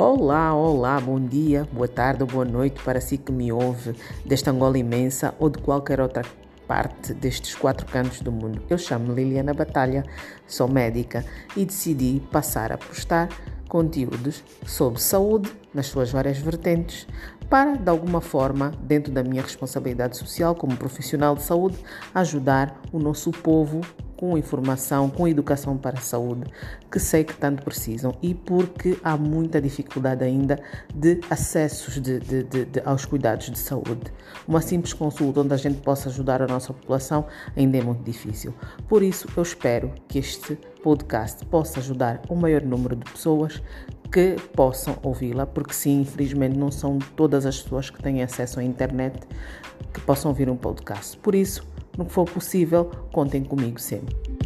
Olá, olá, bom dia, boa tarde ou boa noite para si que me ouve desta Angola imensa ou de qualquer outra parte destes quatro cantos do mundo. Eu chamo Liliana Batalha, sou médica e decidi passar a postar conteúdos sobre saúde nas suas várias vertentes para, de alguma forma, dentro da minha responsabilidade social como profissional de saúde, ajudar o nosso povo com informação, com educação para a saúde, que sei que tanto precisam e porque há muita dificuldade ainda de acessos de, de, de, aos cuidados de saúde. Uma simples consulta onde a gente possa ajudar a nossa população ainda é muito difícil. Por isso, eu espero que este podcast possa ajudar o maior número de pessoas que possam ouvi-la, porque sim, infelizmente não são todas as pessoas que têm acesso à internet que possam ouvir um podcast. Por isso, no que for possível, contem comigo sempre.